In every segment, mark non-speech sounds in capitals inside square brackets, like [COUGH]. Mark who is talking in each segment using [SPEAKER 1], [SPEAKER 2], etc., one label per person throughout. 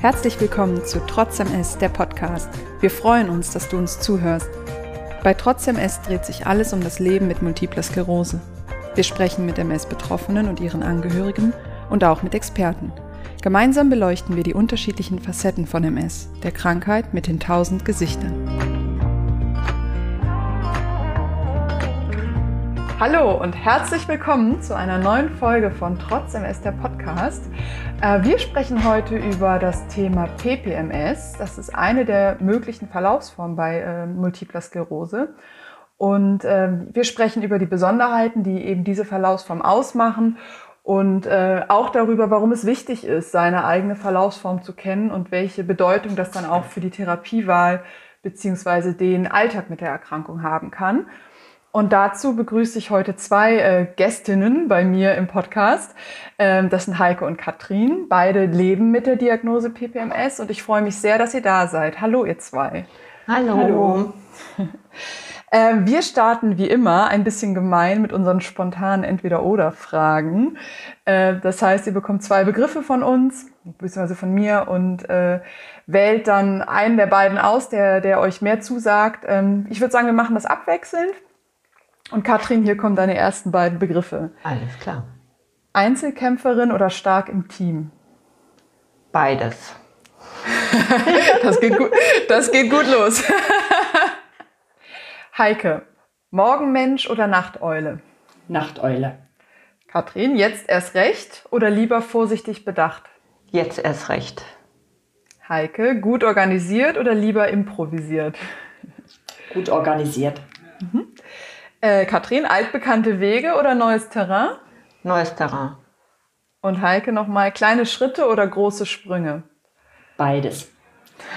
[SPEAKER 1] Herzlich willkommen zu Trotz MS, der Podcast. Wir freuen uns, dass du uns zuhörst. Bei Trotz MS dreht sich alles um das Leben mit multipler Sklerose. Wir sprechen mit MS-Betroffenen und ihren Angehörigen und auch mit Experten. Gemeinsam beleuchten wir die unterschiedlichen Facetten von MS, der Krankheit mit den tausend Gesichtern. Hallo und herzlich willkommen zu einer neuen Folge von Trotz MS der Podcast. Äh, wir sprechen heute über das Thema PPMS. Das ist eine der möglichen Verlaufsformen bei äh, multipler Sklerose. Und ähm, wir sprechen über die Besonderheiten, die eben diese Verlaufsform ausmachen und äh, auch darüber, warum es wichtig ist, seine eigene Verlaufsform zu kennen und welche Bedeutung das dann auch für die Therapiewahl beziehungsweise den Alltag mit der Erkrankung haben kann. Und dazu begrüße ich heute zwei äh, Gästinnen bei mir im Podcast. Ähm, das sind Heike und Katrin. Beide leben mit der Diagnose PPMS und ich freue mich sehr, dass ihr da seid. Hallo, ihr zwei.
[SPEAKER 2] Hallo. Hallo. [LAUGHS]
[SPEAKER 1] ähm, wir starten wie immer ein bisschen gemein mit unseren spontanen Entweder-Oder-Fragen. Äh, das heißt, ihr bekommt zwei Begriffe von uns, beziehungsweise von mir und äh, wählt dann einen der beiden aus, der, der euch mehr zusagt. Ähm, ich würde sagen, wir machen das abwechselnd. Und Katrin, hier kommen deine ersten beiden Begriffe.
[SPEAKER 2] Alles klar.
[SPEAKER 1] Einzelkämpferin oder stark im Team?
[SPEAKER 2] Beides. [LAUGHS]
[SPEAKER 1] das, geht gut, das geht gut los. [LAUGHS] Heike, Morgenmensch oder Nachteule?
[SPEAKER 3] Nachteule.
[SPEAKER 1] Katrin, jetzt erst recht oder lieber vorsichtig bedacht?
[SPEAKER 2] Jetzt erst recht.
[SPEAKER 1] Heike, gut organisiert oder lieber improvisiert?
[SPEAKER 3] Gut organisiert. Mhm.
[SPEAKER 1] Äh, Katrin, altbekannte Wege oder neues Terrain?
[SPEAKER 2] Neues Terrain.
[SPEAKER 1] Und Heike nochmal, kleine Schritte oder große Sprünge?
[SPEAKER 3] Beides.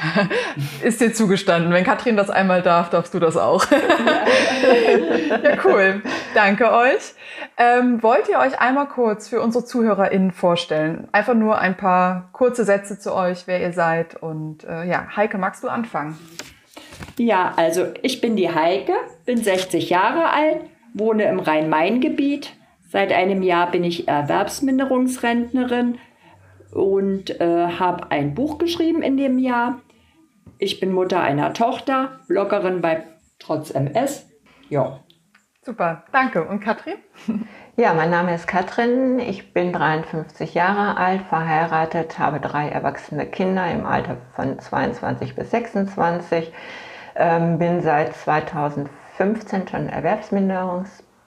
[SPEAKER 3] [LAUGHS]
[SPEAKER 1] Ist dir zugestanden. Wenn Katrin das einmal darf, darfst du das auch. [LAUGHS] ja, cool. Danke euch. Ähm, wollt ihr euch einmal kurz für unsere ZuhörerInnen vorstellen? Einfach nur ein paar kurze Sätze zu euch, wer ihr seid. Und äh, ja, Heike, magst du anfangen?
[SPEAKER 3] Ja, also ich bin die Heike, bin 60 Jahre alt, wohne im Rhein-Main-Gebiet. Seit einem Jahr bin ich Erwerbsminderungsrentnerin und äh, habe ein Buch geschrieben in dem Jahr. Ich bin Mutter einer Tochter, Bloggerin bei Trotz MS. Ja.
[SPEAKER 1] Super, danke. Und Katrin? [LAUGHS]
[SPEAKER 2] Ja, mein Name ist Katrin. Ich bin 53 Jahre alt, verheiratet, habe drei erwachsene Kinder im Alter von 22 bis 26. Ähm, bin seit 2015 schon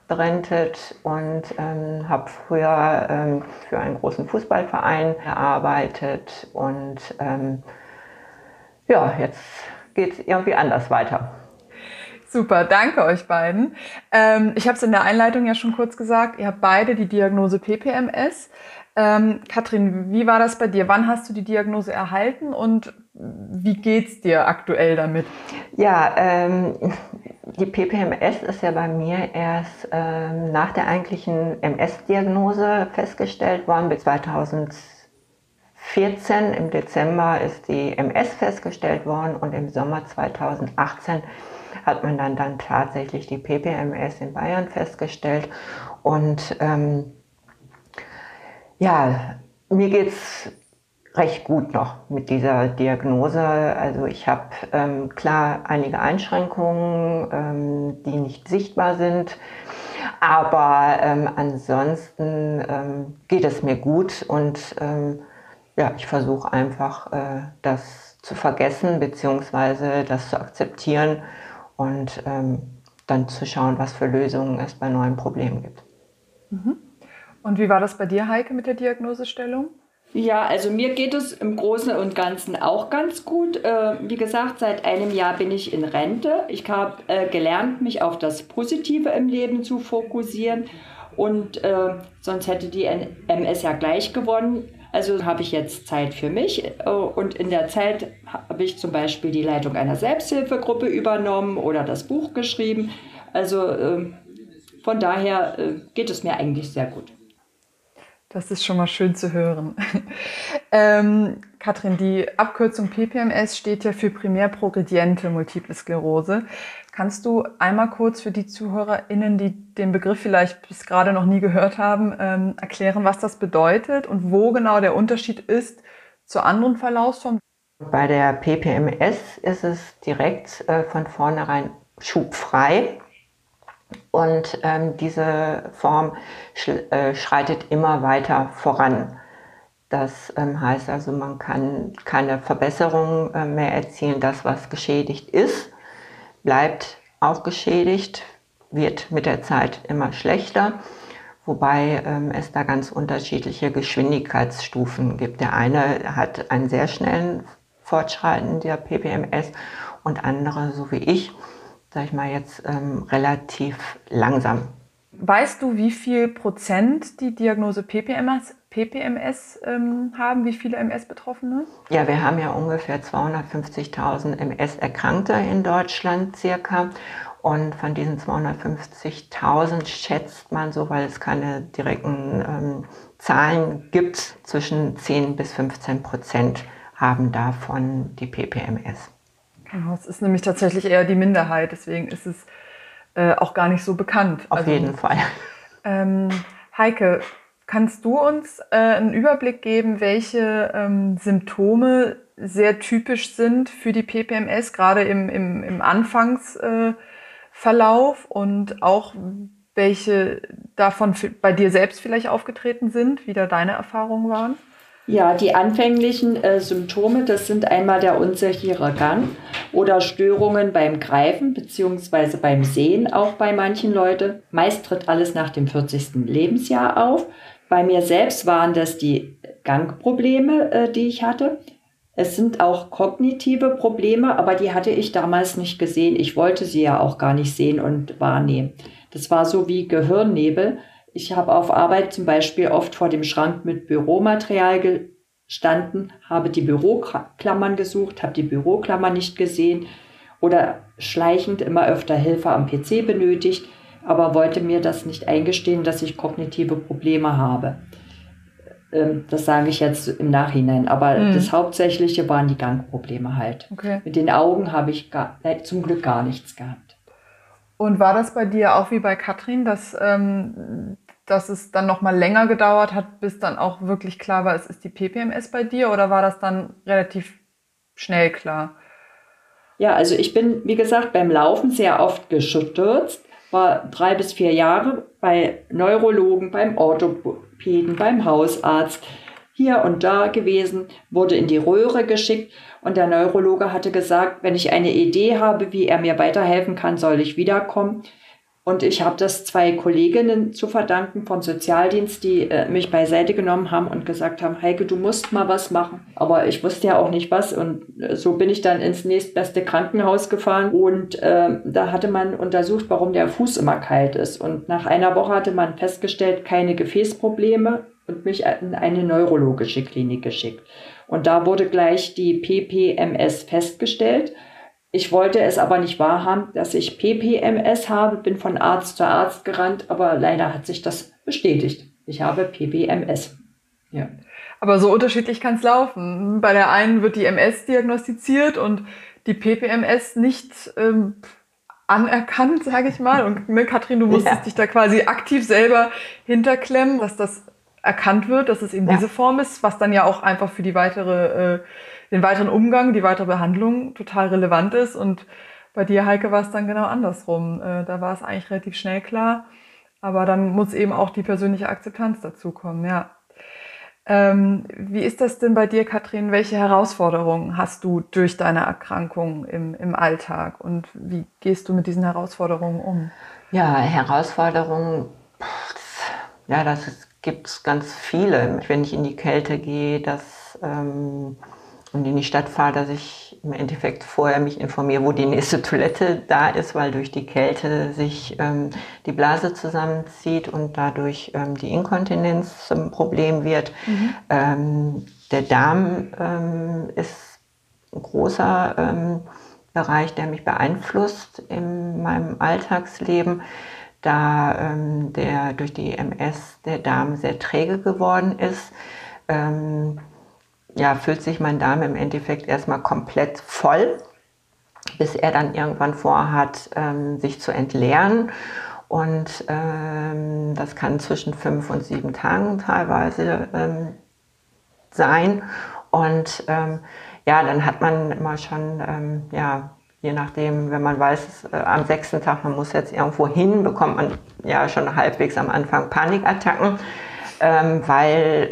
[SPEAKER 2] erwerbsminderungsberentet und ähm, habe früher ähm, für einen großen Fußballverein gearbeitet und ähm, ja, jetzt geht es irgendwie anders weiter.
[SPEAKER 1] Super, danke euch beiden. Ähm, ich habe es in der Einleitung ja schon kurz gesagt, ihr habt beide die Diagnose PPMS. Ähm, Katrin, wie war das bei dir? Wann hast du die Diagnose erhalten und wie geht's dir aktuell damit?
[SPEAKER 2] Ja, ähm, die PPMS ist ja bei mir erst ähm, nach der eigentlichen MS-Diagnose festgestellt worden. Bis 2014 im Dezember ist die MS festgestellt worden und im Sommer 2018 hat man dann, dann tatsächlich die PPMS in Bayern festgestellt. Und ähm, ja, mir geht's recht gut noch mit dieser Diagnose. Also ich habe ähm, klar einige Einschränkungen, ähm, die nicht sichtbar sind. Aber ähm, ansonsten ähm, geht es mir gut und ähm, ja, ich versuche einfach äh, das zu vergessen bzw. das zu akzeptieren und ähm, dann zu schauen, was für Lösungen es bei neuen Problemen gibt.
[SPEAKER 1] Mhm. Und wie war das bei dir, Heike, mit der Diagnosestellung?
[SPEAKER 3] Ja, also mir geht es im Großen und Ganzen auch ganz gut. Äh, wie gesagt, seit einem Jahr bin ich in Rente. Ich habe äh, gelernt, mich auf das Positive im Leben zu fokussieren. Und äh, sonst hätte die MS ja gleich gewonnen. Also habe ich jetzt Zeit für mich. Äh, und in der Zeit habe ich zum Beispiel die Leitung einer Selbsthilfegruppe übernommen oder das Buch geschrieben. Also ähm, von daher äh, geht es mir eigentlich sehr gut.
[SPEAKER 1] Das ist schon mal schön zu hören. [LAUGHS] ähm, Katrin, die Abkürzung PPMS steht ja für primär progrediente Multiple Sklerose. Kannst du einmal kurz für die ZuhörerInnen, die den Begriff vielleicht bis gerade noch nie gehört haben, ähm, erklären, was das bedeutet und wo genau der Unterschied ist zur anderen Verlaufsform?
[SPEAKER 2] Bei der PPMS ist es direkt äh, von vornherein schubfrei. Und ähm, diese Form äh, schreitet immer weiter voran. Das ähm, heißt also, man kann keine Verbesserung äh, mehr erzielen. Das, was geschädigt ist, bleibt auch geschädigt, wird mit der Zeit immer schlechter, wobei ähm, es da ganz unterschiedliche Geschwindigkeitsstufen gibt. Der eine hat einen sehr schnellen Fortschreiten der PPMS und andere, so wie ich, sag ich mal jetzt, ähm, relativ langsam.
[SPEAKER 1] Weißt du, wie viel Prozent die Diagnose PPMS, PPMS ähm, haben? Wie viele MS-Betroffene?
[SPEAKER 2] Ja, wir haben ja ungefähr 250.000 MS-Erkrankte in Deutschland circa. Und von diesen 250.000 schätzt man so, weil es keine direkten ähm, Zahlen gibt, zwischen 10 bis 15 Prozent haben davon die PPMS.
[SPEAKER 1] Genau, es ist nämlich tatsächlich eher die Minderheit, deswegen ist es äh, auch gar nicht so bekannt.
[SPEAKER 2] Auf also, jeden Fall.
[SPEAKER 1] Ähm, Heike, kannst du uns äh, einen Überblick geben, welche ähm, Symptome sehr typisch sind für die PPMS, gerade im, im, im Anfangsverlauf äh, und auch welche davon bei dir selbst vielleicht aufgetreten sind, wie da deine Erfahrungen waren?
[SPEAKER 3] Ja, die anfänglichen äh, Symptome, das sind einmal der unsichere Gang oder Störungen beim Greifen bzw. beim Sehen, auch bei manchen Leuten. Meist tritt alles nach dem 40. Lebensjahr auf. Bei mir selbst waren das die Gangprobleme, äh, die ich hatte. Es sind auch kognitive Probleme, aber die hatte ich damals nicht gesehen. Ich wollte sie ja auch gar nicht sehen und wahrnehmen. Das war so wie Gehirnnebel. Ich habe auf Arbeit zum Beispiel oft vor dem Schrank mit Büromaterial gestanden, habe die Büroklammern gesucht, habe die Büroklammer nicht gesehen oder schleichend immer öfter Hilfe am PC benötigt, aber wollte mir das nicht eingestehen, dass ich kognitive Probleme habe. Ähm, das sage ich jetzt im Nachhinein, aber mhm. das Hauptsächliche waren die Gangprobleme halt. Okay. Mit den Augen habe ich gar, zum Glück gar nichts gehabt.
[SPEAKER 1] Und war das bei dir auch wie bei Katrin, dass ähm, dass es dann noch mal länger gedauert hat, bis dann auch wirklich klar war, es ist die PPMS bei dir oder war das dann relativ schnell klar?
[SPEAKER 3] Ja, also ich bin, wie gesagt, beim Laufen sehr oft gestürzt, war drei bis vier Jahre bei Neurologen, beim Orthopäden, beim Hausarzt, hier und da gewesen, wurde in die Röhre geschickt und der Neurologe hatte gesagt, wenn ich eine Idee habe, wie er mir weiterhelfen kann, soll ich wiederkommen. Und ich habe das zwei Kolleginnen zu verdanken vom Sozialdienst, die äh, mich beiseite genommen haben und gesagt haben, Heike, du musst mal was machen. Aber ich wusste ja auch nicht was. Und äh, so bin ich dann ins nächstbeste Krankenhaus gefahren. Und äh, da hatte man untersucht, warum der Fuß immer kalt ist. Und nach einer Woche hatte man festgestellt, keine Gefäßprobleme und mich in eine neurologische Klinik geschickt. Und da wurde gleich die PPMS festgestellt. Ich wollte es aber nicht wahrhaben, dass ich PPMS habe, bin von Arzt zu Arzt gerannt, aber leider hat sich das bestätigt. Ich habe PPMS.
[SPEAKER 1] Ja. Aber so unterschiedlich kann es laufen. Bei der einen wird die MS diagnostiziert und die PPMS nicht ähm, anerkannt, sage ich mal. Und ne, Katrin, du musstest ja. dich da quasi aktiv selber hinterklemmen, dass das erkannt wird, dass es eben ja. diese Form ist, was dann ja auch einfach für die weitere äh, den weiteren Umgang, die weitere Behandlung total relevant ist. Und bei dir, Heike, war es dann genau andersrum. Äh, da war es eigentlich relativ schnell klar. Aber dann muss eben auch die persönliche Akzeptanz dazukommen, ja. Ähm, wie ist das denn bei dir, Katrin? Welche Herausforderungen hast du durch deine Erkrankung im, im Alltag und wie gehst du mit diesen Herausforderungen um?
[SPEAKER 2] Ja, Herausforderungen, ja, das gibt es ganz viele. Wenn ich in die Kälte gehe, das ähm, und in die Stadt fahre, dass ich im Endeffekt vorher mich informiere, wo die nächste Toilette da ist, weil durch die Kälte sich ähm, die Blase zusammenzieht und dadurch ähm, die Inkontinenz zum Problem wird. Mhm. Ähm, der Darm ähm, ist ein großer ähm, Bereich, der mich beeinflusst in meinem Alltagsleben, da ähm, der durch die MS der Darm sehr träge geworden ist ja, fühlt sich mein Darm im Endeffekt erstmal komplett voll, bis er dann irgendwann vorhat, ähm, sich zu entleeren. Und ähm, das kann zwischen fünf und sieben Tagen teilweise ähm, sein. Und ähm, ja, dann hat man immer schon, ähm, ja, je nachdem, wenn man weiß, äh, am sechsten Tag, man muss jetzt irgendwo hin, bekommt man ja schon halbwegs am Anfang Panikattacken, ähm, weil,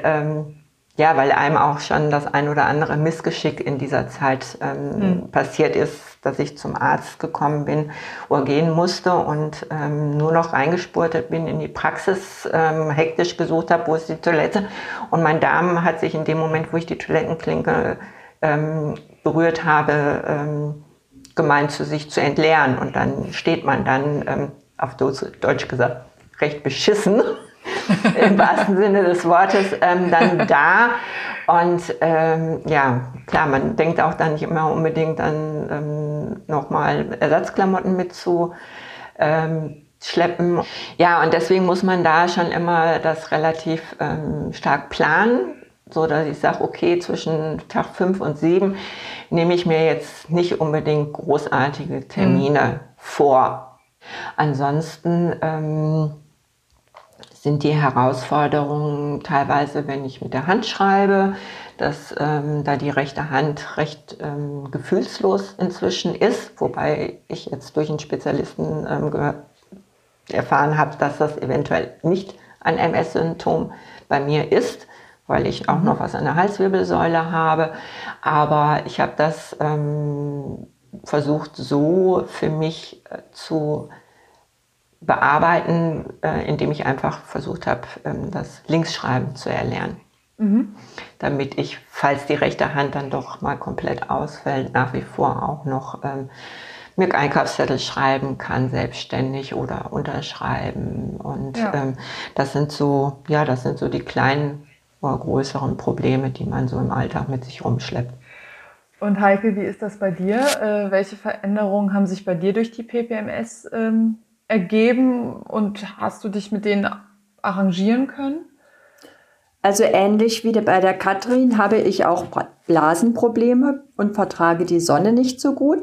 [SPEAKER 2] ja, weil einem auch schon das ein oder andere Missgeschick in dieser Zeit ähm, mhm. passiert ist, dass ich zum Arzt gekommen bin oder gehen musste und ähm, nur noch reingespurtet bin in die Praxis, ähm, hektisch gesucht habe, wo ist die Toilette. Und mein Darm hat sich in dem Moment, wo ich die Toilettenklinke ähm, berührt habe, ähm, gemeint, zu sich zu entleeren. Und dann steht man dann, ähm, auf Deutsch gesagt, recht beschissen, im wahrsten Sinne des Wortes, ähm, dann da. Und ähm, ja, klar, man denkt auch dann nicht immer unbedingt an ähm, nochmal Ersatzklamotten mitzuschleppen. Ähm, ja, und deswegen muss man da schon immer das relativ ähm, stark planen so dass ich sage, okay, zwischen Tag 5 und 7 nehme ich mir jetzt nicht unbedingt großartige Termine mhm. vor. Ansonsten ähm, sind die Herausforderungen teilweise, wenn ich mit der Hand schreibe, dass ähm, da die rechte Hand recht ähm, gefühlslos inzwischen ist, wobei ich jetzt durch einen Spezialisten ähm, erfahren habe, dass das eventuell nicht ein MS-Symptom bei mir ist weil ich auch noch was an der Halswirbelsäule habe. Aber ich habe das ähm, versucht so für mich äh, zu bearbeiten, äh, indem ich einfach versucht habe, ähm, das Linksschreiben zu erlernen. Mhm. Damit ich, falls die rechte Hand dann doch mal komplett ausfällt, nach wie vor auch noch ähm, mir Einkaufszettel schreiben kann, selbstständig oder unterschreiben. Und ja. ähm, das sind so, ja, das sind so die kleinen vor größeren Probleme, die man so im Alltag mit sich rumschleppt.
[SPEAKER 1] Und Heike, wie ist das bei dir? Äh, welche Veränderungen haben sich bei dir durch die PPMS ähm, ergeben und hast du dich mit denen arrangieren können?
[SPEAKER 3] Also ähnlich wie bei der Katrin habe ich auch Blasenprobleme und vertrage die Sonne nicht so gut.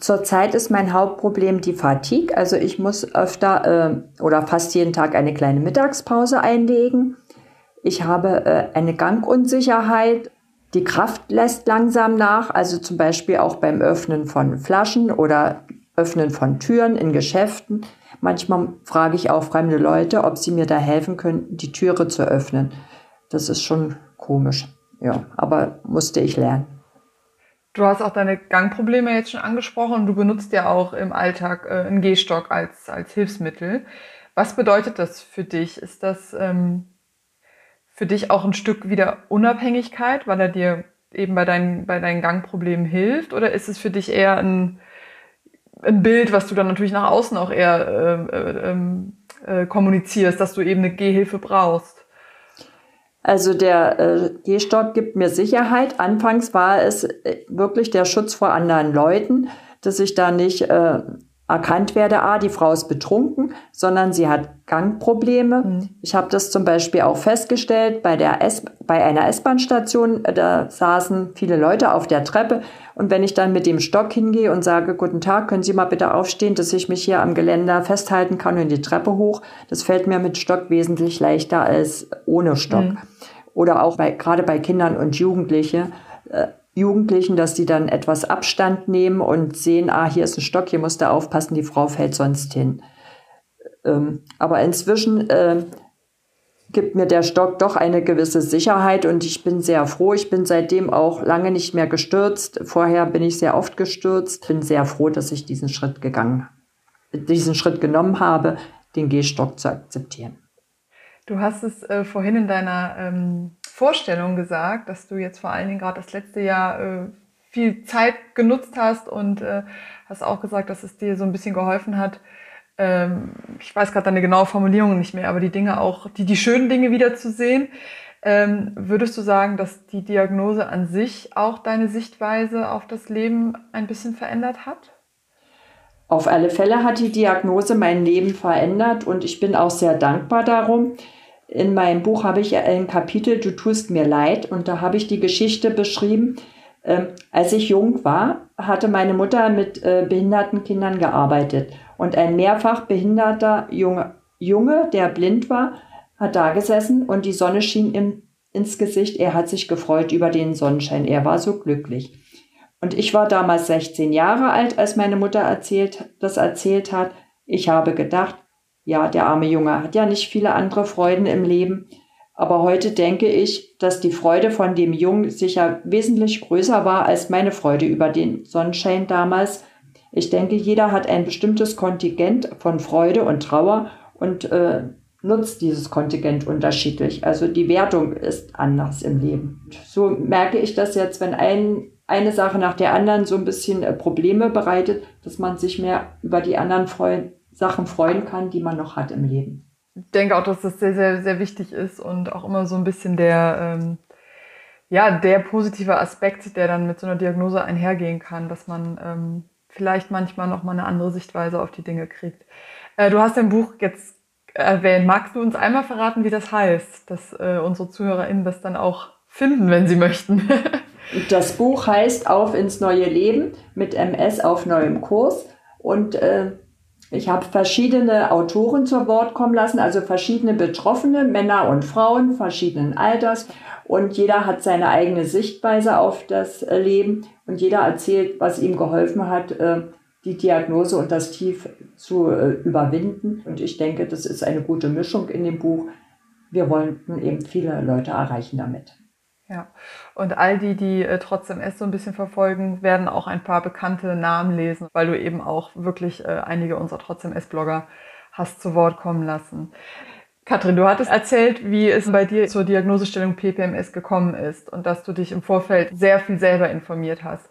[SPEAKER 3] Zurzeit ist mein Hauptproblem die Fatigue. Also ich muss öfter äh, oder fast jeden Tag eine kleine Mittagspause einlegen. Ich habe äh, eine Gangunsicherheit. Die Kraft lässt langsam nach, also zum Beispiel auch beim Öffnen von Flaschen oder Öffnen von Türen in Geschäften. Manchmal frage ich auch fremde Leute, ob sie mir da helfen könnten, die Türe zu öffnen. Das ist schon komisch. Ja, aber musste ich lernen.
[SPEAKER 1] Du hast auch deine Gangprobleme jetzt schon angesprochen und du benutzt ja auch im Alltag äh, einen Gehstock als, als Hilfsmittel. Was bedeutet das für dich? Ist das ähm, für dich auch ein Stück wieder Unabhängigkeit, weil er dir eben bei deinen, bei deinen Gangproblemen hilft? Oder ist es für dich eher ein, ein Bild, was du dann natürlich nach außen auch eher äh, äh, äh, kommunizierst, dass du eben eine Gehhilfe brauchst?
[SPEAKER 3] Also der äh, Gehstock gibt mir Sicherheit. Anfangs war es äh, wirklich der Schutz vor anderen Leuten, dass ich da nicht äh, erkannt werde, ah, die Frau ist betrunken, sondern sie hat Gangprobleme. Mhm. Ich habe das zum Beispiel auch festgestellt bei, der S bei einer S-Bahn-Station, da saßen viele Leute auf der Treppe und wenn ich dann mit dem Stock hingehe und sage, guten Tag, können Sie mal bitte aufstehen, dass ich mich hier am Geländer festhalten kann und die Treppe hoch, das fällt mir mit Stock wesentlich leichter als ohne Stock. Mhm. Oder auch bei, gerade bei Kindern und Jugendlichen, äh, Jugendlichen, dass die dann etwas Abstand nehmen und sehen, ah, hier ist ein Stock, hier muss da aufpassen, die Frau fällt sonst hin. Ähm, aber inzwischen äh, gibt mir der Stock doch eine gewisse Sicherheit und ich bin sehr froh. Ich bin seitdem auch lange nicht mehr gestürzt. Vorher bin ich sehr oft gestürzt. Bin sehr froh, dass ich diesen Schritt gegangen, diesen Schritt genommen habe, den Gehstock zu akzeptieren.
[SPEAKER 1] Du hast es äh, vorhin in deiner ähm Vorstellung gesagt, dass du jetzt vor allen Dingen gerade das letzte Jahr äh, viel Zeit genutzt hast und äh, hast auch gesagt, dass es dir so ein bisschen geholfen hat. Ähm, ich weiß gerade deine genaue Formulierung nicht mehr, aber die Dinge auch, die, die schönen Dinge wiederzusehen. Ähm, würdest du sagen, dass die Diagnose an sich auch deine Sichtweise auf das Leben ein bisschen verändert hat?
[SPEAKER 3] Auf alle Fälle hat die Diagnose mein Leben verändert und ich bin auch sehr dankbar darum. In meinem Buch habe ich ein Kapitel, Du tust mir leid, und da habe ich die Geschichte beschrieben. Ähm, als ich jung war, hatte meine Mutter mit äh, behinderten Kindern gearbeitet. Und ein mehrfach behinderter Junge, Junge, der blind war, hat da gesessen und die Sonne schien ihm ins Gesicht. Er hat sich gefreut über den Sonnenschein. Er war so glücklich. Und ich war damals 16 Jahre alt, als meine Mutter erzählt, das erzählt hat. Ich habe gedacht, ja, der arme Junge hat ja nicht viele andere Freuden im Leben. Aber heute denke ich, dass die Freude von dem Jungen sicher wesentlich größer war als meine Freude über den Sonnenschein damals. Ich denke, jeder hat ein bestimmtes Kontingent von Freude und Trauer und äh, nutzt dieses Kontingent unterschiedlich. Also die Wertung ist anders im Leben. So merke ich das jetzt, wenn ein, eine Sache nach der anderen so ein bisschen äh, Probleme bereitet, dass man sich mehr über die anderen freuen, Sachen freuen kann, die man noch hat im Leben.
[SPEAKER 1] Ich denke auch, dass das sehr, sehr, sehr wichtig ist und auch immer so ein bisschen der, ähm, ja, der positive Aspekt, der dann mit so einer Diagnose einhergehen kann, dass man ähm, vielleicht manchmal noch mal eine andere Sichtweise auf die Dinge kriegt. Äh, du hast dein Buch jetzt erwähnt. Magst du uns einmal verraten, wie das heißt, dass äh, unsere ZuhörerInnen das dann auch finden, wenn sie möchten? [LAUGHS]
[SPEAKER 3] das Buch heißt Auf ins neue Leben mit MS auf neuem Kurs und äh, ich habe verschiedene Autoren zu Wort kommen lassen, also verschiedene Betroffene, Männer und Frauen verschiedenen Alters und jeder hat seine eigene Sichtweise auf das Leben und jeder erzählt, was ihm geholfen hat, äh, die Diagnose und das Tief zu äh, überwinden. Und ich denke, das ist eine gute Mischung in dem Buch. Wir wollten eben viele Leute erreichen damit.
[SPEAKER 1] Ja, und all die, die trotzdem es so ein bisschen verfolgen, werden auch ein paar bekannte Namen lesen, weil du eben auch wirklich einige unserer trotzdem S-Blogger hast zu Wort kommen lassen. Katrin, du hattest erzählt, wie es bei dir zur Diagnosestellung PPMS gekommen ist und dass du dich im Vorfeld sehr viel selber informiert hast.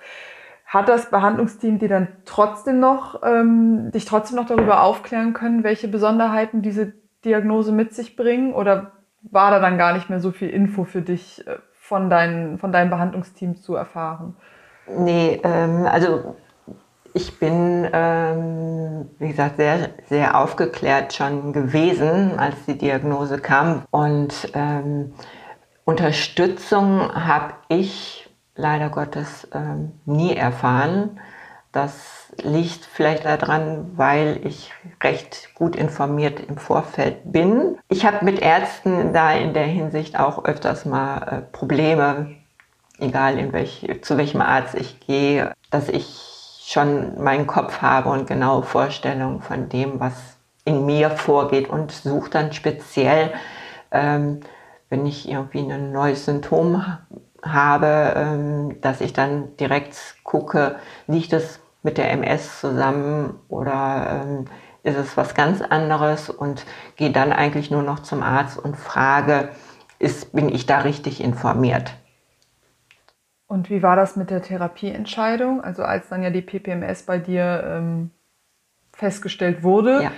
[SPEAKER 1] Hat das Behandlungsteam dir dann trotzdem noch, ähm, dich trotzdem noch darüber aufklären können, welche Besonderheiten diese Diagnose mit sich bringen? Oder war da dann gar nicht mehr so viel Info für dich äh, von, dein, von deinem Behandlungsteam zu erfahren?
[SPEAKER 2] Nee, ähm, also ich bin, ähm, wie gesagt, sehr, sehr aufgeklärt schon gewesen, als die Diagnose kam. Und ähm, Unterstützung habe ich leider Gottes ähm, nie erfahren. Das liegt vielleicht daran, weil ich recht gut informiert im Vorfeld bin. Ich habe mit Ärzten da in der Hinsicht auch öfters mal äh, Probleme, egal in welch, zu welchem Arzt ich gehe, dass ich schon meinen Kopf habe und genaue Vorstellungen von dem, was in mir vorgeht und suche dann speziell, ähm, wenn ich irgendwie ein neues Symptom habe, ähm, dass ich dann direkt gucke, liegt es mit der MS zusammen oder ähm, ist es was ganz anderes und gehe dann eigentlich nur noch zum Arzt und frage, ist, bin ich da richtig informiert?
[SPEAKER 1] Und wie war das mit der Therapieentscheidung? Also als dann ja die PPMS bei dir ähm, festgestellt wurde, ja.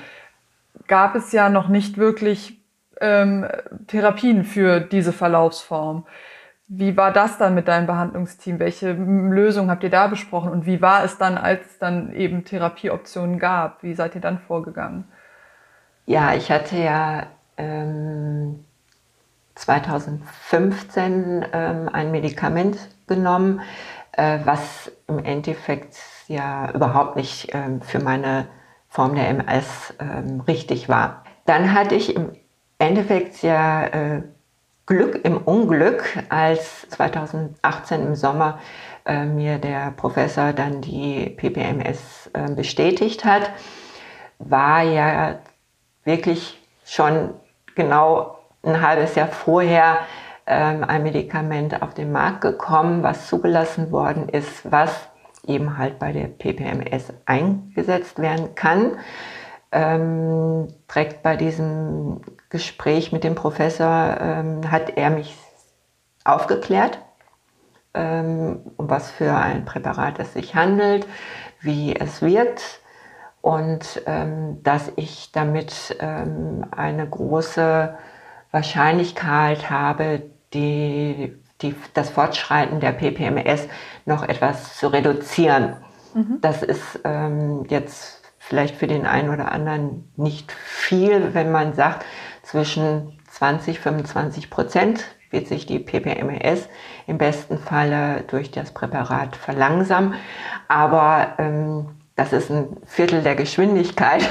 [SPEAKER 1] gab es ja noch nicht wirklich ähm, Therapien für diese Verlaufsform. Wie war das dann mit deinem Behandlungsteam? Welche Lösung habt ihr da besprochen? Und wie war es dann, als es dann eben Therapieoptionen gab? Wie seid ihr dann vorgegangen?
[SPEAKER 2] Ja, ich hatte ja ähm, 2015 ähm, ein Medikament genommen, äh, was im Endeffekt ja überhaupt nicht ähm, für meine Form der MS ähm, richtig war. Dann hatte ich im Endeffekt ja äh, Glück im Unglück, als 2018 im Sommer äh, mir der Professor dann die PPMS äh, bestätigt hat, war ja wirklich schon genau ein halbes Jahr vorher ähm, ein Medikament auf den Markt gekommen, was zugelassen worden ist, was eben halt bei der PPMS eingesetzt werden kann. Ähm, direkt bei diesem Gespräch mit dem Professor ähm, hat er mich aufgeklärt, ähm, um was für ein Präparat es sich handelt, wie es wirkt und ähm, dass ich damit ähm, eine große Wahrscheinlichkeit habe, die, die, das Fortschreiten der PPMS noch etwas zu reduzieren. Mhm. Das ist ähm, jetzt vielleicht für den einen oder anderen nicht viel, wenn man sagt, zwischen 20, 25 Prozent wird sich die PPMS im besten Falle durch das Präparat verlangsamen. Aber ähm, das ist ein Viertel der Geschwindigkeit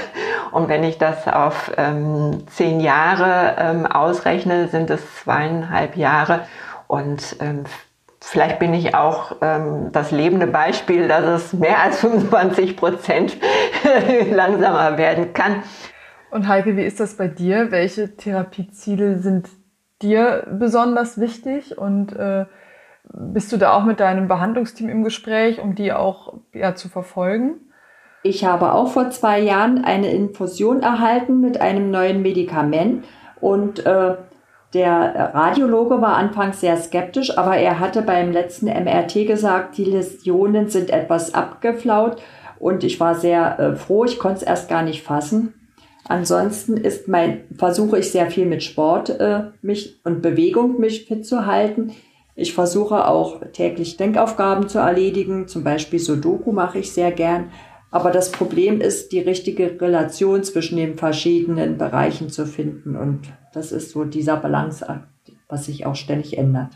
[SPEAKER 2] Und wenn ich das auf ähm, zehn Jahre ähm, ausrechne, sind es zweieinhalb Jahre. Und ähm, vielleicht bin ich auch ähm, das lebende Beispiel, dass es mehr als [LAUGHS] 25 Prozent [LAUGHS] langsamer werden kann.
[SPEAKER 1] Und Heike, wie ist das bei dir? Welche Therapieziele sind dir besonders wichtig? Und äh, bist du da auch mit deinem Behandlungsteam im Gespräch, um die auch ja, zu verfolgen?
[SPEAKER 3] Ich habe auch vor zwei Jahren eine Infusion erhalten mit einem neuen Medikament und äh, der Radiologe war anfangs sehr skeptisch, aber er hatte beim letzten MRT gesagt, die Läsionen sind etwas abgeflaut und ich war sehr äh, froh, ich konnte es erst gar nicht fassen. Ansonsten ist mein, versuche ich sehr viel mit Sport äh, mich und Bewegung mich fit zu halten. Ich versuche auch täglich Denkaufgaben zu erledigen, zum Beispiel Sudoku mache ich sehr gern. Aber das Problem ist, die richtige Relation zwischen den verschiedenen Bereichen zu finden. Und das ist so dieser Balanceakt, was sich auch ständig ändert.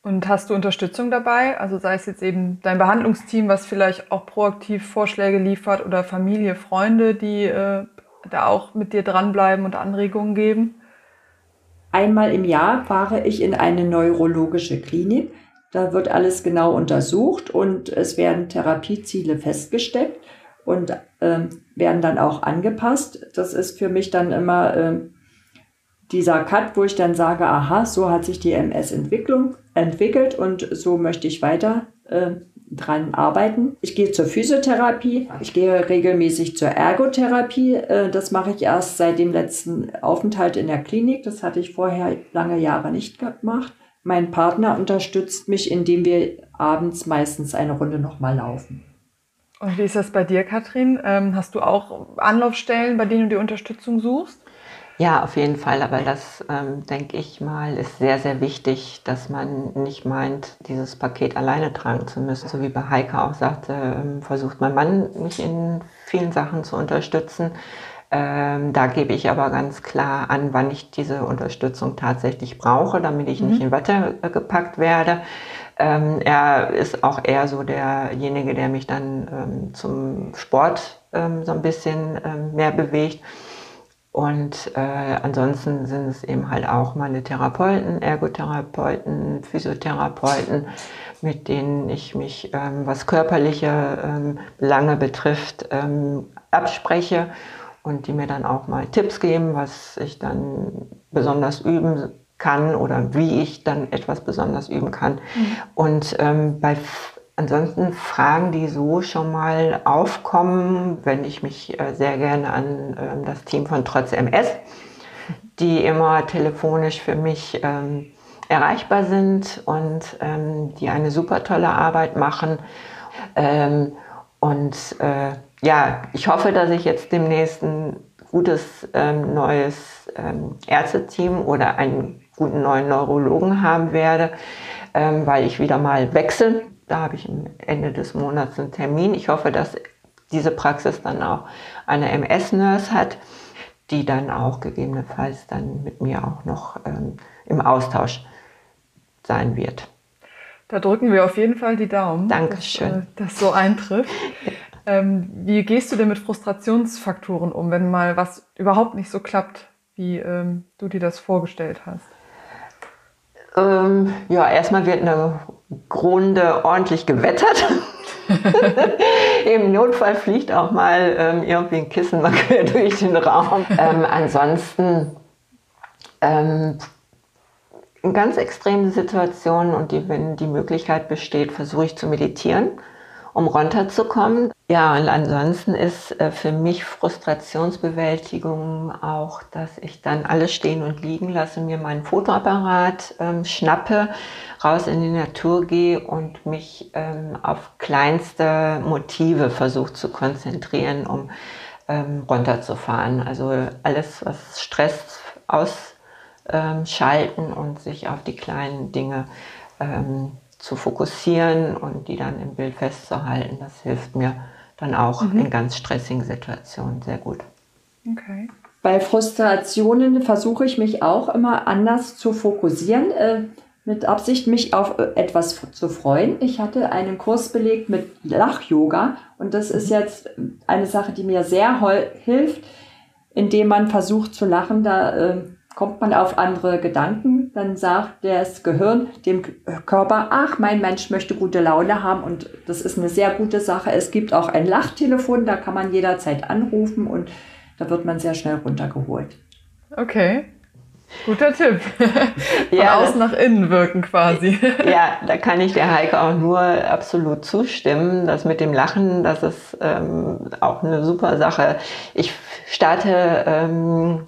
[SPEAKER 1] Und hast du Unterstützung dabei? Also sei es jetzt eben dein Behandlungsteam, was vielleicht auch proaktiv Vorschläge liefert oder Familie, Freunde, die äh, da auch mit dir dranbleiben und Anregungen geben?
[SPEAKER 3] Einmal im Jahr fahre ich in eine neurologische Klinik. Da wird alles genau untersucht und es werden Therapieziele festgesteckt und äh, werden dann auch angepasst. Das ist für mich dann immer äh, dieser Cut, wo ich dann sage, aha, so hat sich die MS-Entwicklung entwickelt und so möchte ich weiter äh, dran arbeiten. Ich gehe zur Physiotherapie, ich gehe regelmäßig zur Ergotherapie. Äh, das mache ich erst seit dem letzten Aufenthalt in der Klinik. Das hatte ich vorher lange Jahre nicht gemacht. Mein Partner unterstützt mich, indem wir abends meistens eine Runde nochmal laufen.
[SPEAKER 1] Und wie ist das bei dir, Katrin? Ähm, hast du auch Anlaufstellen, bei denen du die Unterstützung suchst?
[SPEAKER 2] Ja, auf jeden Fall. Aber das, ähm, denke ich mal, ist sehr, sehr wichtig, dass man nicht meint, dieses Paket alleine tragen zu müssen. So wie bei Heike auch sagte, ähm, versucht mein Mann mich in vielen Sachen zu unterstützen. Ähm, da gebe ich aber ganz klar an, wann ich diese Unterstützung tatsächlich brauche, damit ich mhm. nicht in Watte äh, gepackt werde. Ähm, er ist auch eher so derjenige, der mich dann ähm, zum Sport ähm, so ein bisschen mehr bewegt. Und äh, ansonsten sind es eben halt auch meine Therapeuten, Ergotherapeuten, Physiotherapeuten, mit denen ich mich, ähm, was körperliche ähm, Belange betrifft, ähm, abspreche und die mir dann auch mal Tipps geben, was ich dann besonders üben kann oder wie ich dann etwas besonders üben kann. Mhm. Und ähm, bei Ansonsten Fragen, die so schon mal aufkommen, wende ich mich äh, sehr gerne an ähm, das Team von Trotz MS, die immer telefonisch für mich ähm, erreichbar sind und ähm, die eine super tolle Arbeit machen. Ähm, und äh, ja, ich hoffe, dass ich jetzt demnächst ein gutes ähm, neues ähm, Ärzteteam oder einen guten neuen Neurologen haben werde, weil ich wieder mal wechsle da habe ich am Ende des Monats einen Termin. Ich hoffe, dass diese Praxis dann auch eine MS-Nurse hat, die dann auch gegebenenfalls dann mit mir auch noch ähm, im Austausch sein wird.
[SPEAKER 1] Da drücken wir auf jeden Fall die Daumen,
[SPEAKER 2] Dankeschön.
[SPEAKER 1] dass äh, das so eintrifft. [LAUGHS] ähm, wie gehst du denn mit Frustrationsfaktoren um, wenn mal was überhaupt nicht so klappt, wie ähm, du dir das vorgestellt hast?
[SPEAKER 2] Ähm, ja, erstmal wird eine Grunde ordentlich gewettert. [LAUGHS] Im Notfall fliegt auch mal ähm, irgendwie ein Kissen mal [LAUGHS] quer durch den Raum. Ähm, ansonsten ähm, in ganz extremen Situationen und die, wenn die Möglichkeit besteht, versuche ich zu meditieren um runterzukommen. Ja, und ansonsten ist äh, für mich Frustrationsbewältigung auch, dass ich dann alles stehen und liegen lasse, mir meinen Fotoapparat ähm, schnappe, raus in die Natur gehe und mich ähm, auf kleinste Motive versuche zu konzentrieren, um ähm, runterzufahren. Also alles, was Stress ausschalten und sich auf die kleinen Dinge ähm, zu fokussieren und die dann im Bild festzuhalten. Das hilft mir dann auch mhm. in ganz stressigen Situationen sehr gut.
[SPEAKER 3] Okay. Bei Frustrationen versuche ich mich auch immer anders zu fokussieren. Äh, mit Absicht, mich auf äh, etwas zu freuen. Ich hatte einen Kurs belegt mit Lach-Yoga und das ist jetzt eine Sache, die mir sehr hilft, indem man versucht zu lachen. Da äh, kommt man auf andere Gedanken. Dann sagt das Gehirn dem Körper, ach, mein Mensch möchte gute Laune haben und das ist eine sehr gute Sache. Es gibt auch ein Lachtelefon, da kann man jederzeit anrufen und da wird man sehr schnell runtergeholt.
[SPEAKER 1] Okay. Guter Tipp. [LAUGHS] Von ja, außen nach innen wirken quasi. [LAUGHS]
[SPEAKER 2] Ja, [LAUGHS] da kann ich der Heike auch nur absolut zustimmen. Das mit dem Lachen, das ist ähm, auch eine super Sache. Ich starte ähm,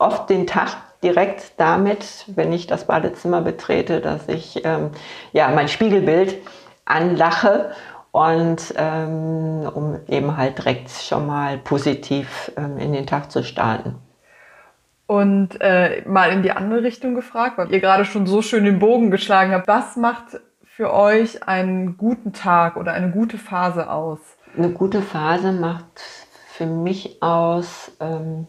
[SPEAKER 2] oft den Tag direkt damit, wenn ich das Badezimmer betrete, dass ich ähm, ja mein Spiegelbild anlache und ähm, um eben halt direkt schon mal positiv ähm, in den Tag zu starten.
[SPEAKER 1] Und äh, mal in die andere Richtung gefragt, weil ihr gerade schon so schön den Bogen geschlagen habt. Was macht für euch einen guten Tag oder eine gute Phase aus?
[SPEAKER 2] Eine gute Phase macht für mich aus, ähm,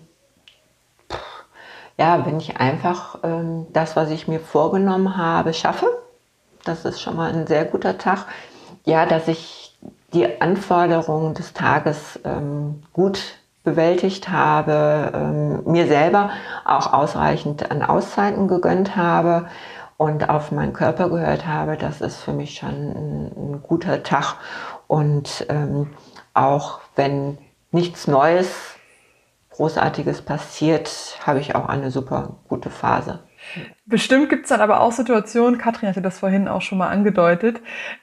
[SPEAKER 2] ja, wenn ich einfach ähm, das, was ich mir vorgenommen habe, schaffe. Das ist schon mal ein sehr guter Tag. Ja, dass ich die Anforderungen des Tages ähm, gut bewältigt habe, ähm, mir selber auch ausreichend an Auszeiten gegönnt habe und auf meinen Körper gehört habe, das ist für mich schon ein, ein guter Tag. Und ähm, auch wenn nichts Neues, Großartiges passiert, habe ich auch eine super gute Phase.
[SPEAKER 1] Bestimmt gibt es dann aber auch Situationen, Katrin hatte das vorhin auch schon mal angedeutet,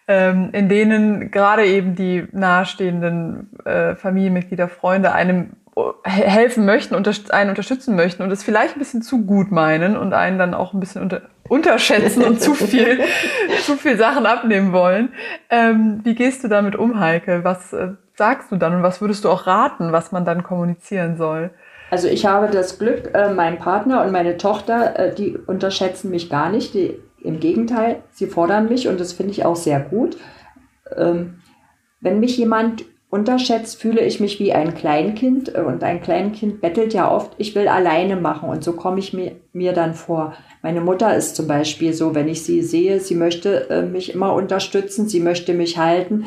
[SPEAKER 1] ähm, in denen gerade eben die nahestehenden äh, Familienmitglieder, Freunde einem helfen möchten, unter, einen unterstützen möchten und es vielleicht ein bisschen zu gut meinen und einen dann auch ein bisschen unter, unterschätzen und zu viel, [LAUGHS] zu viel Sachen abnehmen wollen. Ähm, wie gehst du damit um, Heike? Was äh, sagst du dann und was würdest du auch raten, was man dann kommunizieren soll?
[SPEAKER 3] Also ich habe das Glück, äh, mein Partner und meine Tochter, äh, die unterschätzen mich gar nicht. Die, Im Gegenteil, sie fordern mich und das finde ich auch sehr gut. Ähm, wenn mich jemand unterschätzt, fühle ich mich wie ein Kleinkind äh, und ein Kleinkind bettelt ja oft, ich will alleine machen und so komme ich mir, mir dann vor. Meine Mutter ist zum Beispiel so, wenn ich sie sehe, sie möchte äh, mich immer unterstützen, sie möchte mich halten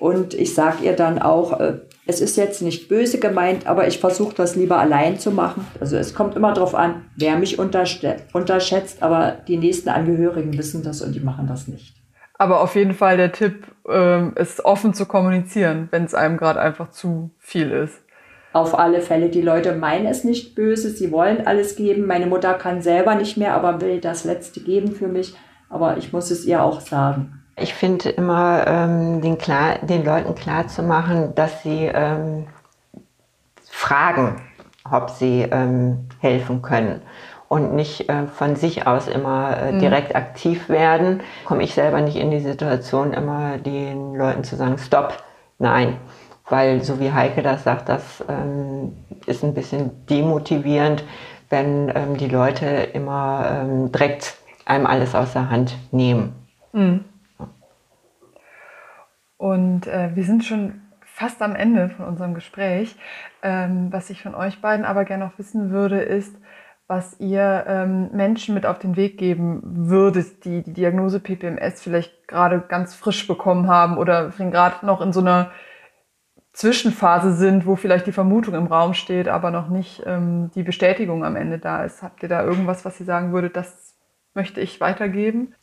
[SPEAKER 3] und ich sage ihr dann auch, äh, es ist jetzt nicht böse gemeint, aber ich versuche das lieber allein zu machen. Also es kommt immer darauf an, wer mich unterschätzt, aber die nächsten Angehörigen wissen das und die machen das nicht.
[SPEAKER 1] Aber auf jeden Fall der Tipp, ähm, ist offen zu kommunizieren, wenn es einem gerade einfach zu viel ist.
[SPEAKER 3] Auf alle Fälle, die Leute meinen es nicht böse, sie wollen alles geben. Meine Mutter kann selber nicht mehr, aber will das Letzte geben für mich. Aber ich muss es ihr auch sagen.
[SPEAKER 2] Ich finde immer, ähm, den, klar, den Leuten klar zu machen, dass sie ähm, fragen, ob sie ähm, helfen können und nicht äh, von sich aus immer äh, mhm. direkt mhm. aktiv werden. Komme ich selber nicht in die Situation, immer den Leuten zu sagen, stopp, nein. Weil so wie Heike das sagt, das ähm, ist ein bisschen demotivierend, wenn ähm, die Leute immer ähm, direkt einem alles aus der Hand nehmen. Mhm.
[SPEAKER 1] Und äh, wir sind schon fast am Ende von unserem Gespräch. Ähm, was ich von euch beiden aber gerne noch wissen würde, ist, was ihr ähm, Menschen mit auf den Weg geben würdet, die die Diagnose PPMS vielleicht gerade ganz frisch bekommen haben oder gerade noch in so einer Zwischenphase sind, wo vielleicht die Vermutung im Raum steht, aber noch nicht ähm, die Bestätigung am Ende da ist. Habt ihr da irgendwas, was ihr sagen würdet, das möchte ich weitergeben?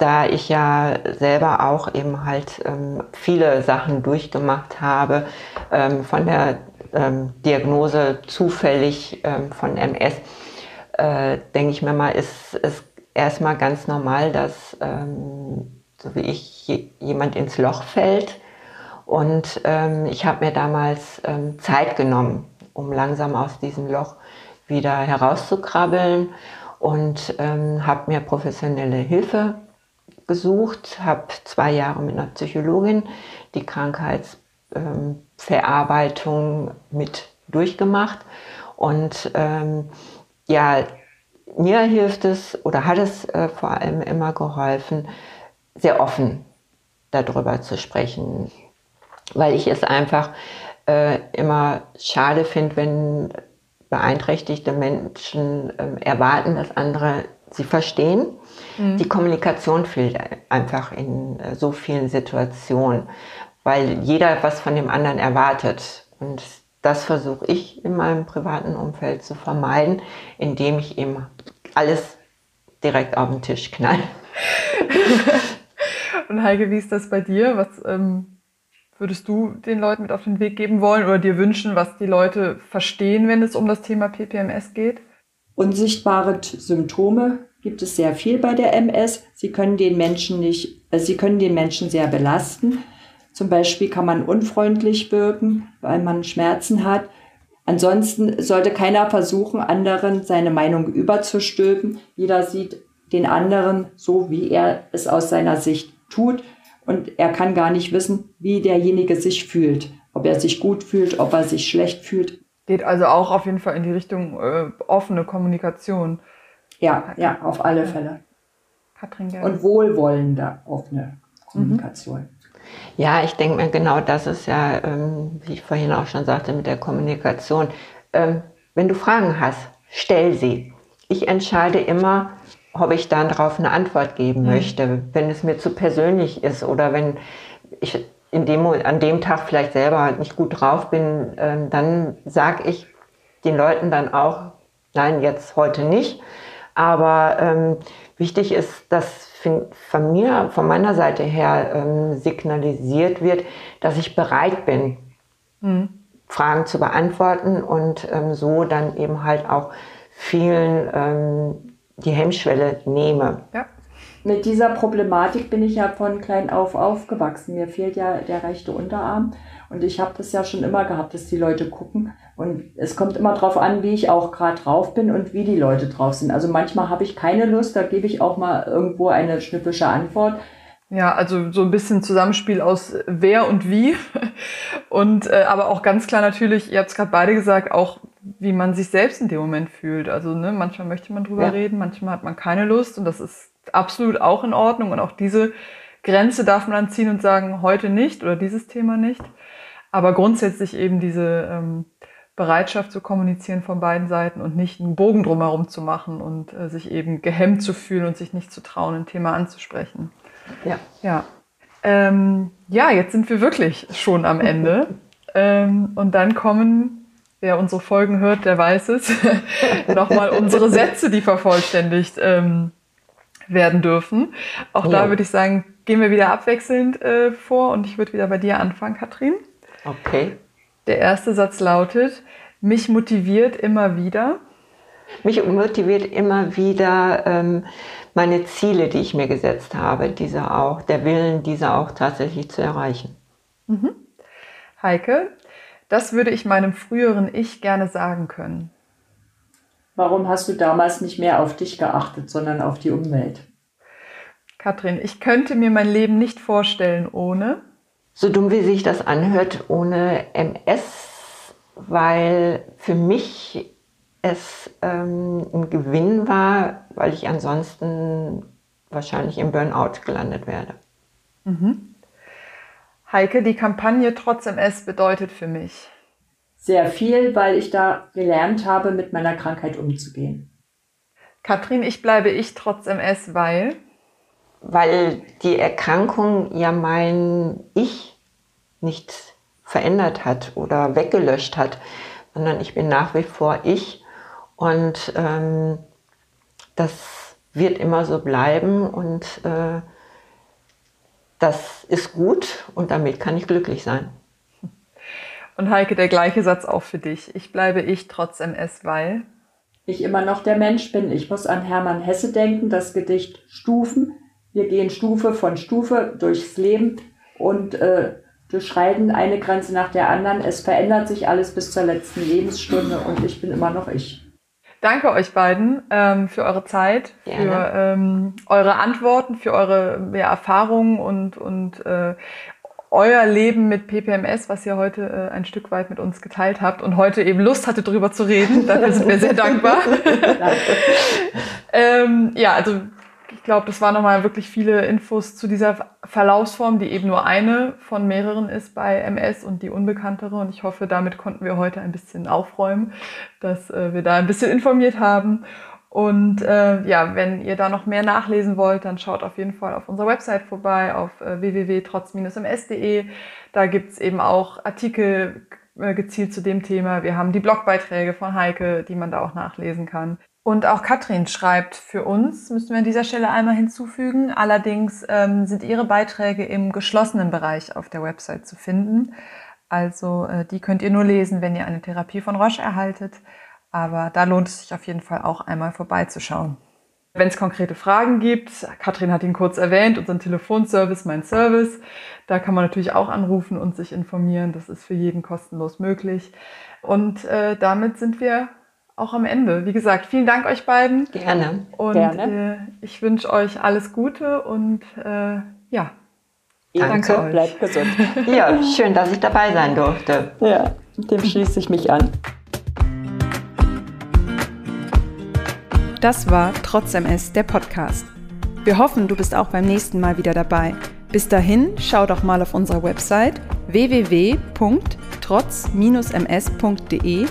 [SPEAKER 2] Da ich ja selber auch eben halt ähm, viele Sachen durchgemacht habe, ähm, von der ähm, Diagnose zufällig ähm, von MS, äh, denke ich mir mal, ist es erstmal ganz normal, dass ähm, so wie ich jemand ins Loch fällt. Und ähm, ich habe mir damals Zeit genommen, um langsam aus diesem Loch wieder herauszukrabbeln und habe mir professionelle Hilfe gesucht, habe zwei Jahre mit einer Psychologin die Krankheitsverarbeitung ähm, mit durchgemacht. Und ähm, ja, mir hilft es oder hat es äh, vor allem immer geholfen, sehr offen darüber zu sprechen, weil ich es einfach äh, immer schade finde, wenn beeinträchtigte Menschen äh, erwarten, dass andere sie verstehen. Mhm. Die Kommunikation fehlt einfach in äh, so vielen Situationen, weil jeder was von dem anderen erwartet. Und das versuche ich in meinem privaten Umfeld zu vermeiden, indem ich eben alles direkt auf den Tisch knall. [LAUGHS]
[SPEAKER 1] Und Heike, wie ist das bei dir? Was ähm, würdest du den Leuten mit auf den Weg geben wollen oder dir wünschen, was die Leute verstehen, wenn es um das Thema PPMS geht?
[SPEAKER 3] Unsichtbare Symptome gibt es sehr viel bei der MS. Sie können den Menschen nicht, äh, sie können den Menschen sehr belasten. Zum Beispiel kann man unfreundlich wirken, weil man Schmerzen hat. Ansonsten sollte keiner versuchen, anderen seine Meinung überzustülpen. Jeder sieht den anderen so, wie er es aus seiner Sicht tut. Und er kann gar nicht wissen, wie derjenige sich fühlt. Ob er sich gut fühlt, ob er sich schlecht fühlt.
[SPEAKER 1] Geht also auch auf jeden Fall in die Richtung äh, offene Kommunikation.
[SPEAKER 3] Ja, ja, auf alle Fälle.
[SPEAKER 1] Katrin, gerne.
[SPEAKER 3] Und wohlwollende offene Kommunikation. Mhm.
[SPEAKER 2] Ja, ich denke mir, genau das ist ja, ähm, wie ich vorhin auch schon sagte, mit der Kommunikation. Ähm, wenn du Fragen hast, stell sie. Ich entscheide immer, ob ich dann darauf eine Antwort geben mhm. möchte. Wenn es mir zu persönlich ist oder wenn ich in dem, an dem Tag vielleicht selber nicht gut drauf bin, äh, dann sage ich den Leuten dann auch, nein, jetzt heute nicht. Aber ähm, wichtig ist, dass von mir, von meiner Seite her ähm, signalisiert wird, dass ich bereit bin, mhm. Fragen zu beantworten und ähm, so dann eben halt auch vielen ähm, die Hemmschwelle nehme.
[SPEAKER 3] Ja. Mit dieser Problematik bin ich ja von klein auf aufgewachsen. Mir fehlt ja der rechte Unterarm. Und ich habe das ja schon immer gehabt, dass die Leute gucken. Und es kommt immer drauf an, wie ich auch gerade drauf bin und wie die Leute drauf sind. Also manchmal habe ich keine Lust, da gebe ich auch mal irgendwo eine schnippische Antwort.
[SPEAKER 1] Ja, also so ein bisschen Zusammenspiel aus wer und wie. [LAUGHS] Und äh, aber auch ganz klar natürlich, ihr habt es gerade beide gesagt, auch wie man sich selbst in dem Moment fühlt. Also ne, manchmal möchte man drüber ja. reden, manchmal hat man keine Lust und das ist absolut auch in Ordnung. Und auch diese Grenze darf man dann ziehen und sagen, heute nicht oder dieses Thema nicht. Aber grundsätzlich eben diese ähm, Bereitschaft zu kommunizieren von beiden Seiten und nicht einen Bogen drumherum zu machen und äh, sich eben gehemmt zu fühlen und sich nicht zu trauen, ein Thema anzusprechen.
[SPEAKER 2] Ja.
[SPEAKER 1] Ja. Ähm, ja, jetzt sind wir wirklich schon am Ende. [LAUGHS] ähm, und dann kommen, wer unsere Folgen hört, der weiß es, [LAUGHS] nochmal unsere Sätze, die vervollständigt ähm, werden dürfen. Auch ja. da würde ich sagen, gehen wir wieder abwechselnd äh, vor und ich würde wieder bei dir anfangen, Katrin.
[SPEAKER 2] Okay.
[SPEAKER 1] Der erste Satz lautet, mich motiviert immer wieder.
[SPEAKER 2] Mich motiviert immer wieder ähm, meine Ziele, die ich mir gesetzt habe, diese auch, der Willen, diese auch tatsächlich zu erreichen.
[SPEAKER 1] Mhm. Heike, das würde ich meinem früheren Ich gerne sagen können.
[SPEAKER 3] Warum hast du damals nicht mehr auf dich geachtet, sondern auf die Umwelt?
[SPEAKER 1] Katrin, ich könnte mir mein Leben nicht vorstellen ohne
[SPEAKER 2] so dumm wie sich das anhört, ohne MS, weil für mich es ähm, ein Gewinn war, weil ich ansonsten wahrscheinlich im Burnout gelandet werde.
[SPEAKER 1] Mhm. Heike, die Kampagne Trotz MS bedeutet für mich
[SPEAKER 3] sehr viel, weil ich da gelernt habe, mit meiner Krankheit umzugehen.
[SPEAKER 1] Katrin, ich bleibe ich trotz MS, weil
[SPEAKER 2] weil die Erkrankung ja mein Ich nicht verändert hat oder weggelöscht hat, sondern ich bin nach wie vor ich und ähm, das wird immer so bleiben und äh, das ist gut und damit kann ich glücklich sein.
[SPEAKER 1] Und Heike, der gleiche Satz auch für dich. Ich bleibe ich trotz MS, weil
[SPEAKER 3] ich immer noch der Mensch bin. Ich muss an Hermann Hesse denken, das Gedicht Stufen. Wir gehen Stufe von Stufe durchs Leben und äh, durchschreiten eine Grenze nach der anderen. Es verändert sich alles bis zur letzten Lebensstunde und ich bin immer noch ich.
[SPEAKER 1] Danke euch beiden ähm, für eure Zeit, Gerne. für ähm, eure Antworten, für eure ja, Erfahrungen und, und äh, euer Leben mit PPMS, was ihr heute äh, ein Stück weit mit uns geteilt habt und heute eben Lust hatte, darüber zu reden. [LAUGHS] Dafür sind wir sehr dankbar. ähm, ja, also ich glaube, das waren nochmal wirklich viele Infos zu dieser Verlaufsform, die eben nur eine von mehreren ist bei MS und die unbekanntere. Und ich hoffe, damit konnten wir heute ein bisschen aufräumen, dass äh, wir da ein bisschen informiert haben. Und äh, ja, wenn ihr da noch mehr nachlesen wollt, dann schaut auf jeden Fall auf unserer Website vorbei, auf äh, www.trotz-ms.de. Da gibt's eben auch Artikel äh, gezielt zu dem Thema. Wir haben die Blogbeiträge von Heike, die man da auch nachlesen kann. Und auch Katrin schreibt für uns, müssen wir an dieser Stelle einmal hinzufügen. Allerdings ähm, sind ihre Beiträge im geschlossenen Bereich auf der Website zu finden. Also äh, die könnt ihr nur lesen, wenn ihr eine Therapie von Roche erhaltet. Aber da lohnt es sich auf jeden Fall auch einmal vorbeizuschauen. Wenn es konkrete Fragen gibt, Katrin hat ihn kurz erwähnt, unseren Telefonservice, mein Service, da kann man natürlich auch anrufen und sich informieren. Das ist für jeden kostenlos möglich. Und äh, damit sind wir auch am Ende. Wie gesagt, vielen Dank euch beiden.
[SPEAKER 2] Gerne.
[SPEAKER 1] Und
[SPEAKER 3] Gerne.
[SPEAKER 1] Äh, ich wünsche euch alles Gute und äh, ja.
[SPEAKER 3] Danke,
[SPEAKER 1] euch.
[SPEAKER 3] bleibt gesund.
[SPEAKER 2] Ja, schön, dass ich dabei sein durfte.
[SPEAKER 3] Ja, dem schließe ich mich an.
[SPEAKER 1] Das war Trotz MS, der Podcast. Wir hoffen, du bist auch beim nächsten Mal wieder dabei. Bis dahin, schau doch mal auf unserer Website www.trotz-ms.de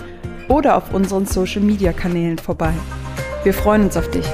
[SPEAKER 1] oder auf unseren Social Media Kanälen vorbei. Wir freuen uns auf dich.